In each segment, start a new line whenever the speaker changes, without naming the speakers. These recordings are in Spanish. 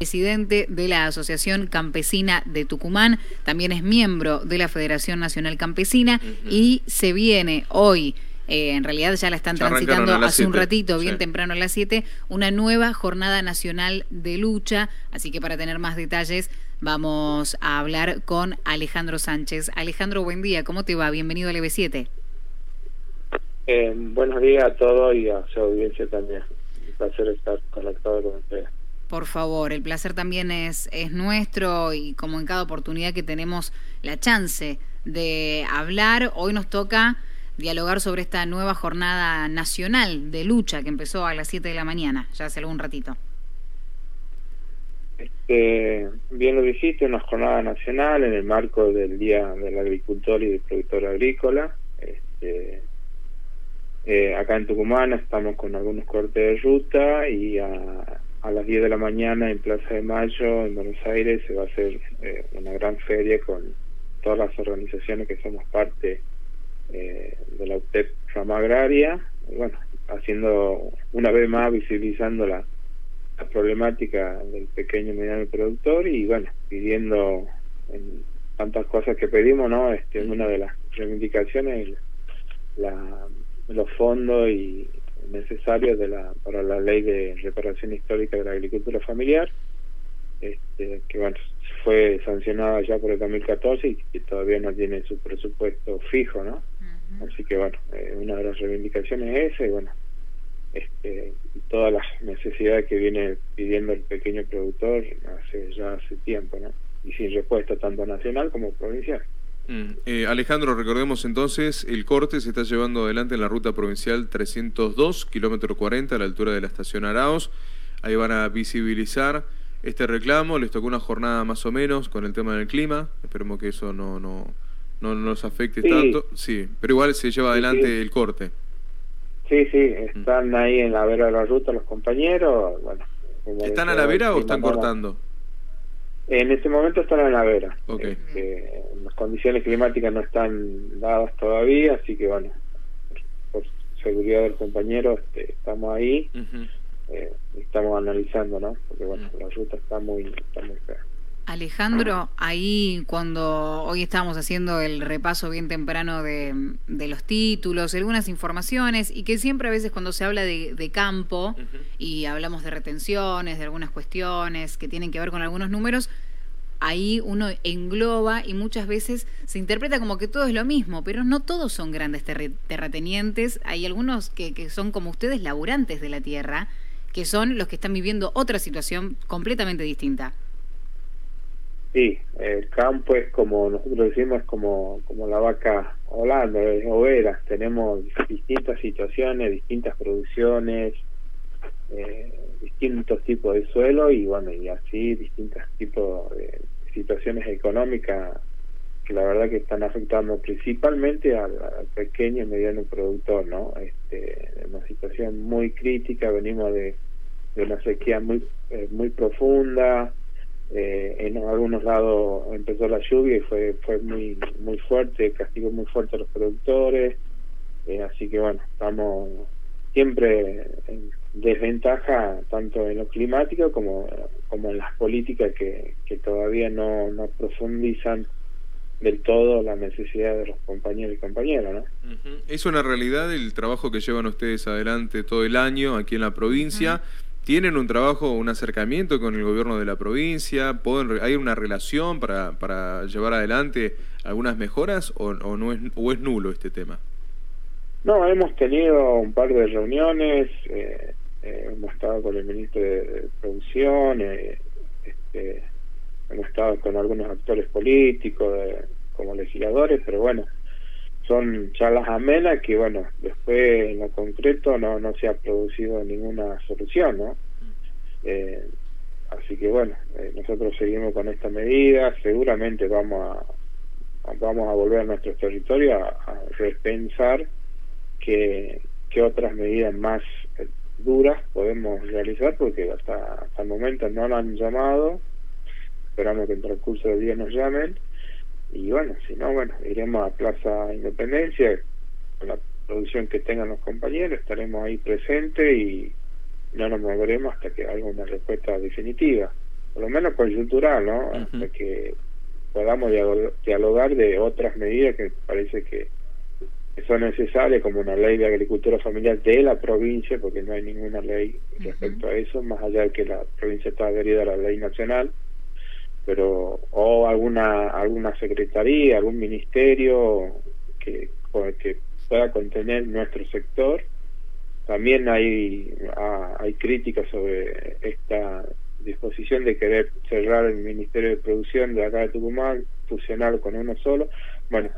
presidente de la Asociación Campesina de Tucumán, también es miembro de la Federación Nacional Campesina y se viene hoy. Eh, en realidad ya la están transitando hace un ratito, bien temprano a las 7, una nueva jornada nacional de lucha. Así que para tener más detalles vamos a hablar con Alejandro Sánchez. Alejandro, buen día, ¿cómo te va? Bienvenido al EB7.
Eh, buenos días a todos y a su audiencia también. Un placer estar conectado con ustedes.
Por favor, el placer también es, es nuestro y como en cada oportunidad que tenemos la chance de hablar, hoy nos toca dialogar sobre esta nueva jornada nacional de lucha que empezó a las 7 de la mañana, ya hace algún ratito.
Este, bien lo dijiste, una jornada nacional en el marco del Día del Agricultor y del Productor Agrícola. Este, eh, acá en Tucumán estamos con algunos cortes de ruta y a, a las 10 de la mañana en Plaza de Mayo, en Buenos Aires, se va a hacer eh, una gran feria con todas las organizaciones que somos parte eh, de la UTEP Rama Agraria, bueno, haciendo una vez más, visibilizando la, problemática del pequeño y mediano productor y bueno, pidiendo en tantas cosas que pedimos, ¿no? Este, una de las reivindicaciones, la, los fondos y necesarios de la, para la ley de reparación histórica de la agricultura familiar, este, que bueno, fue sancionada ya por el 2014 y que todavía no tiene su presupuesto fijo, ¿no? Así que bueno, eh, una de las reivindicaciones es esa y bueno, este, todas las necesidades que viene pidiendo el pequeño productor hace ya hace tiempo, ¿no? Y sin respuesta tanto nacional como provincial.
Mm. Eh, Alejandro, recordemos entonces, el corte se está llevando adelante en la ruta provincial 302, kilómetro 40, a la altura de la estación Araos. Ahí van a visibilizar este reclamo. Les tocó una jornada más o menos con el tema del clima. Esperemos que eso no, no, no nos afecte tanto. Sí, pero igual se lleva adelante el corte.
Sí, sí, están ahí en la vera de la ruta los compañeros. Bueno,
¿Están a la vera o están cortando?
En este momento están en la vera. Este, las condiciones climáticas no están dadas todavía, así que bueno, por seguridad del compañero este, estamos ahí, eh, estamos analizando, ¿no? Porque bueno, la ruta está muy, está muy fea.
Alejandro, ahí cuando hoy estábamos haciendo el repaso bien temprano de, los títulos, algunas informaciones, y que siempre a veces cuando se habla de, campo y hablamos de retenciones, de algunas cuestiones que tienen que ver con algunos números, ahí uno engloba y muchas veces se interpreta como que todo es lo mismo, pero no todos son grandes terratenientes, hay algunos que, que son como ustedes laburantes de la tierra, que son los que están viviendo otra situación completamente distinta.
Sí, el campo es como nosotros decimos, es como, como la vaca holanda, es overa. Tenemos distintas situaciones, distintas producciones, eh, distintos tipos de suelo y bueno, y así distintos tipos de situaciones económicas que la verdad que están afectando principalmente al, pequeño y mediano productor, ¿no? Este, una situación muy crítica, venimos de, una sequía muy, eh, muy profunda, eh, en algunos lados empezó la lluvia y fue fue muy muy fuerte castigó muy fuerte a los productores eh, así que bueno estamos siempre en desventaja tanto en lo climático como como en las políticas que, que todavía no, no profundizan del todo la necesidad de los compañeros y compañeras ¿no?
Es una realidad el trabajo que llevan ustedes adelante todo el año aquí en la provincia. ¿Tienen un trabajo, un acercamiento con el gobierno de la provincia? ¿Pueden, ¿Hay una relación para, para llevar adelante algunas mejoras o, no es, o es nulo este tema?
No, hemos tenido un par de reuniones, eh, eh, hemos estado con el ministro de, Producción, eh, este, hemos estado con algunos actores políticos como legisladores, pero bueno, son charlas amenas que, bueno, después en lo concreto no, no se ha producido ninguna solución, ¿no? Eh, así que, bueno, nosotros seguimos con esta medida, seguramente vamos a, vamos a volver a nuestro territorio a, repensar qué, qué otras medidas más eh, duras podemos realizar, porque hasta, hasta el momento no lo han llamado, esperamos que en el transcurso del día nos llamen, y bueno, si no, bueno, iremos a Plaza Independencia con la producción que tengan los compañeros, estaremos ahí presentes y no nos moveremos hasta que haya una respuesta definitiva. por lo menos coyuntural, ¿no? Hasta que podamos dialogar de otras medidas que parece que son necesarias, como una ley de agricultura familiar de la provincia, porque no hay ninguna ley respecto a eso, más allá de que la provincia está adherida a la ley nacional, pero o alguna alguna secretaría, algún ministerio que, que pueda contener nuestro sector. También hay, ah, hay críticas sobre esta disposición de querer cerrar el Ministerio de Producción de acá de Tucumán, fusionar con uno solo. Bueno,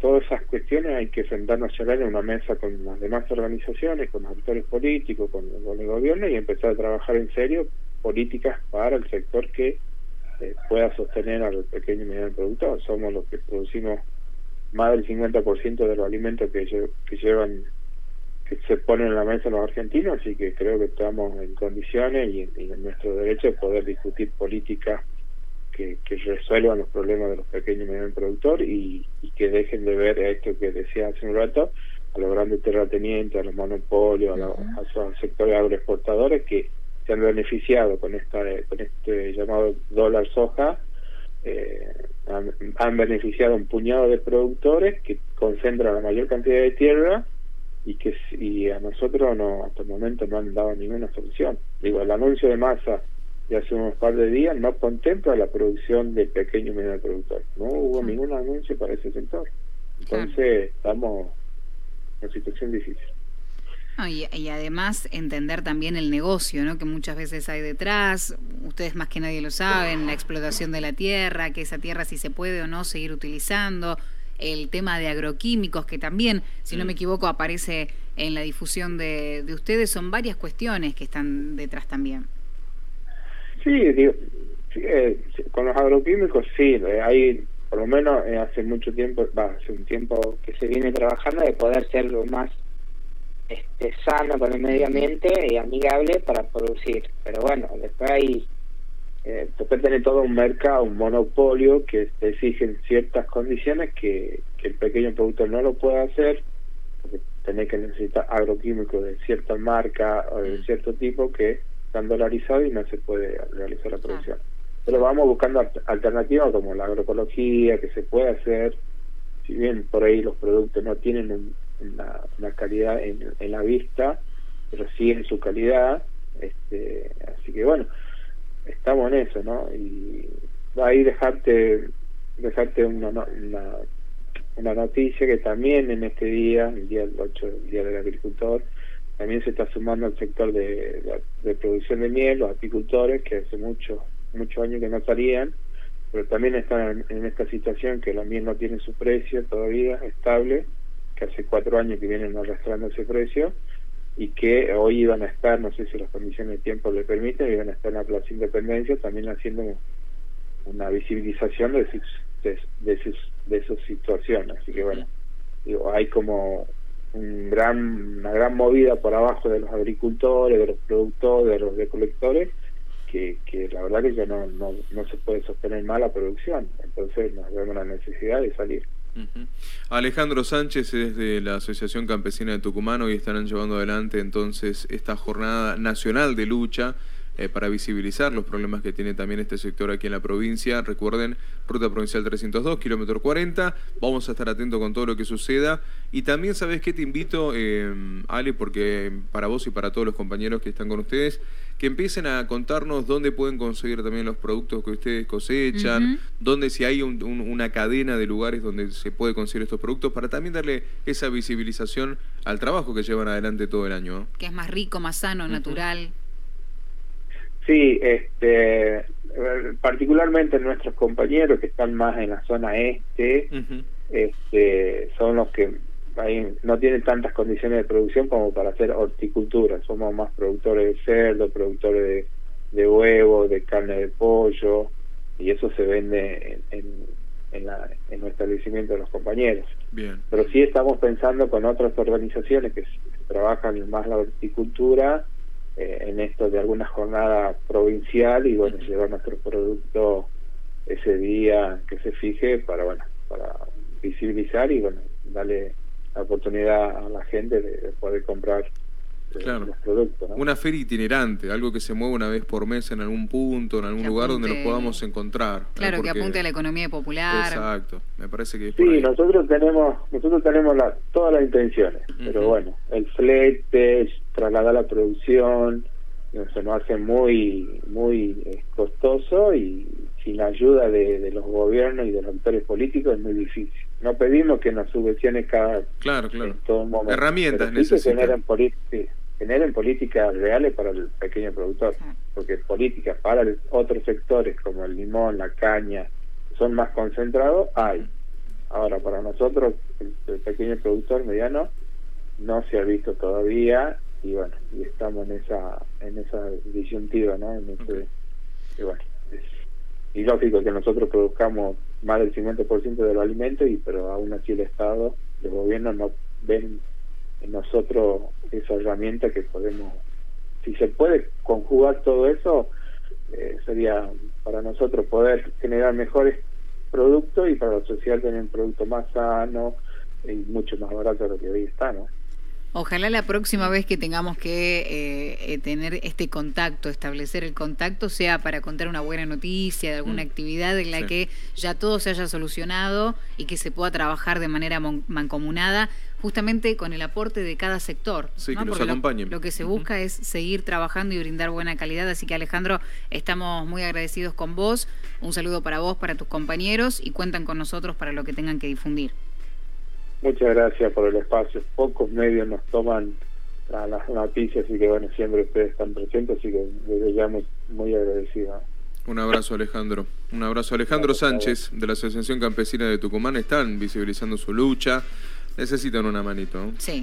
todas esas cuestiones hay que sentarnos a hablar en una mesa con las demás organizaciones, con los actores políticos, con, el gobierno y empezar a trabajar en serio políticas para el sector que eh, pueda sostener al pequeño y mediano productor. Somos los que producimos más del 50% de los alimentos que, llevan que se ponen en la mesa los argentinos, así que creo que estamos en condiciones y en, nuestro derecho de poder discutir políticas que, que, resuelvan los problemas de los pequeños y medianos productores y, y, que dejen de ver esto que decía hace un rato, a los grandes terratenientes, a los monopolios, a, los, a sectores agroexportadores que se han beneficiado con esta con este llamado dólar soja eh, han, beneficiado un puñado de productores que concentran la mayor cantidad de tierra y que y a nosotros no hasta el momento no han dado ninguna solución. Digo, el anuncio de masa de hace unos par de días no contempla la producción de pequeño y medio productor. No hubo ningún anuncio para ese sector. Entonces estamos en una situación difícil
y, además entender también el negocio, ¿no? Que muchas veces hay detrás, ustedes más que nadie lo saben, la explotación de la tierra, que esa tierra si se puede o no seguir utilizando, el tema de agroquímicos, que también, si no me equivoco, aparece en la difusión de, ustedes, son varias cuestiones que están detrás también.
Sí, digo, eh, con los agroquímicos sí, eh, hay por lo menos eh, hace mucho tiempo, va, hace un tiempo que se viene trabajando de poder ser lo más este, sano con el medio ambiente y amigable para producir. Pero bueno, después hay, eh, después tener todo un mercado, un monopolio que te exigen ciertas condiciones que, que el pequeño productor no lo puede hacer, porque tiene que necesitar agroquímicos de cierta marca o de mm. cierto tipo que están dolarizados y no se puede realizar la producción. Pero vamos buscando alternativas como la agroecología, que se puede hacer, si bien por ahí los productos no tienen un, una, calidad en, en, la vista, pero sí en su calidad. Este, así que bueno, estamos en eso, ¿no? Y ahí dejarte dejarte una, una, una noticia que también en este día, el día del 8, el día del agricultor, también se está sumando al sector de, de, producción de miel, los apicultores, que hace muchos muchos años que no salían, pero también están en, en, esta situación que la miel no tiene su precio todavía estable que hace cuatro años que vienen arrastrando ese precio y que hoy iban a estar, no sé si las condiciones de tiempo le permiten, iban a estar en la Plaza Independencia también haciendo una visibilización de, de, de, sus, de sus situaciones. Así que bueno, digo, hay como un gran, una gran movida por abajo de los agricultores, de los productores, de los recolectores, que, la verdad que ya no, no, no se puede sostener más la producción. Entonces nos vemos la necesidad de salir.
Alejandro Sánchez es de la Asociación Campesina de Tucumán y estarán llevando adelante entonces esta jornada nacional de lucha eh, para visibilizar los problemas que tiene también este sector aquí en la provincia. Recuerden, Ruta Provincial 302, kilómetro 40. Vamos a estar atentos con todo lo que suceda. Y también, ¿sabes qué? Te invito, eh, Ale, porque para vos y para todos los compañeros que están con ustedes, que empiecen a contarnos dónde pueden conseguir también los productos que ustedes cosechan, dónde si hay una cadena de lugares donde se puede conseguir estos productos, para también darle esa visibilización al trabajo que llevan adelante todo el año.
Que es más rico, más sano, natural.
Sí, este, particularmente nuestros compañeros que están más en la zona este, este son los que no tienen tantas condiciones de producción como para hacer horticultura. Somos más productores de cerdo, productores de, de huevo, de carne de pollo, y eso se vende en, en, la, en nuestro establecimiento de los compañeros.
Bien.
Pero sí estamos pensando con otras organizaciones que trabajan más la horticultura eh, en esto de alguna jornada provincial y bueno, llevar nuestro producto ese día que se fije para bueno, para visibilizar y bueno, darle la oportunidad a la gente de, poder comprar los productos.
Una feria itinerante, algo que se mueva una vez por mes en algún punto, en algún lugar donde nos podamos encontrar.
Claro, que apunte a la economía popular.
Exacto, me parece que...
sí, nosotros tenemos nosotros tenemos la, todas las intenciones, pero bueno, el flete, trasladar la producción, se nos hace muy muy eh, costoso y sin la ayuda de, los gobiernos y de los actores políticos es muy difícil. No pedimos que nos subvenciones cada
claro, claro.
todo momento.
Herramientas
necesitan. Generen, políticas reales para el pequeño productor, porque políticas para otros sectores como el limón, la caña, son más concentrados, hay. Ahora, para nosotros, el pequeño productor mediano, no se ha visto todavía y bueno y estamos en esa en esa disyuntiva no en y bueno es ilógico que nosotros produzcamos más del 50% de los alimentos y pero aún así el estado los gobiernos no ven en nosotros esa herramienta que podemos si se puede conjugar todo eso eh, sería para nosotros poder generar mejores productos y para la sociedad tener un producto más sano y mucho más barato de lo que hoy está no
Ojalá la próxima vez que tengamos que eh, eh, tener este contacto, establecer el contacto, sea para contar una buena noticia de alguna mm. actividad en la que ya todo se haya solucionado y que se pueda trabajar de manera mancomunada, justamente con el aporte de cada sector.
Sí, que nos acompañen.
Lo, que se busca es seguir trabajando y brindar buena calidad. Así que Alejandro, estamos muy agradecidos con vos. Un saludo para vos, para tus compañeros y cuentan con nosotros para lo que tengan que difundir.
Muchas gracias por el espacio. Pocos medios nos toman las noticias y que bueno, siempre ustedes están presentes, así que desde ya muy, muy agradecido.
Un abrazo Alejandro. Un abrazo Alejandro Sánchez de la Asociación Campesina de Tucumán. Están visibilizando su lucha. Necesitan una manito.
Sí.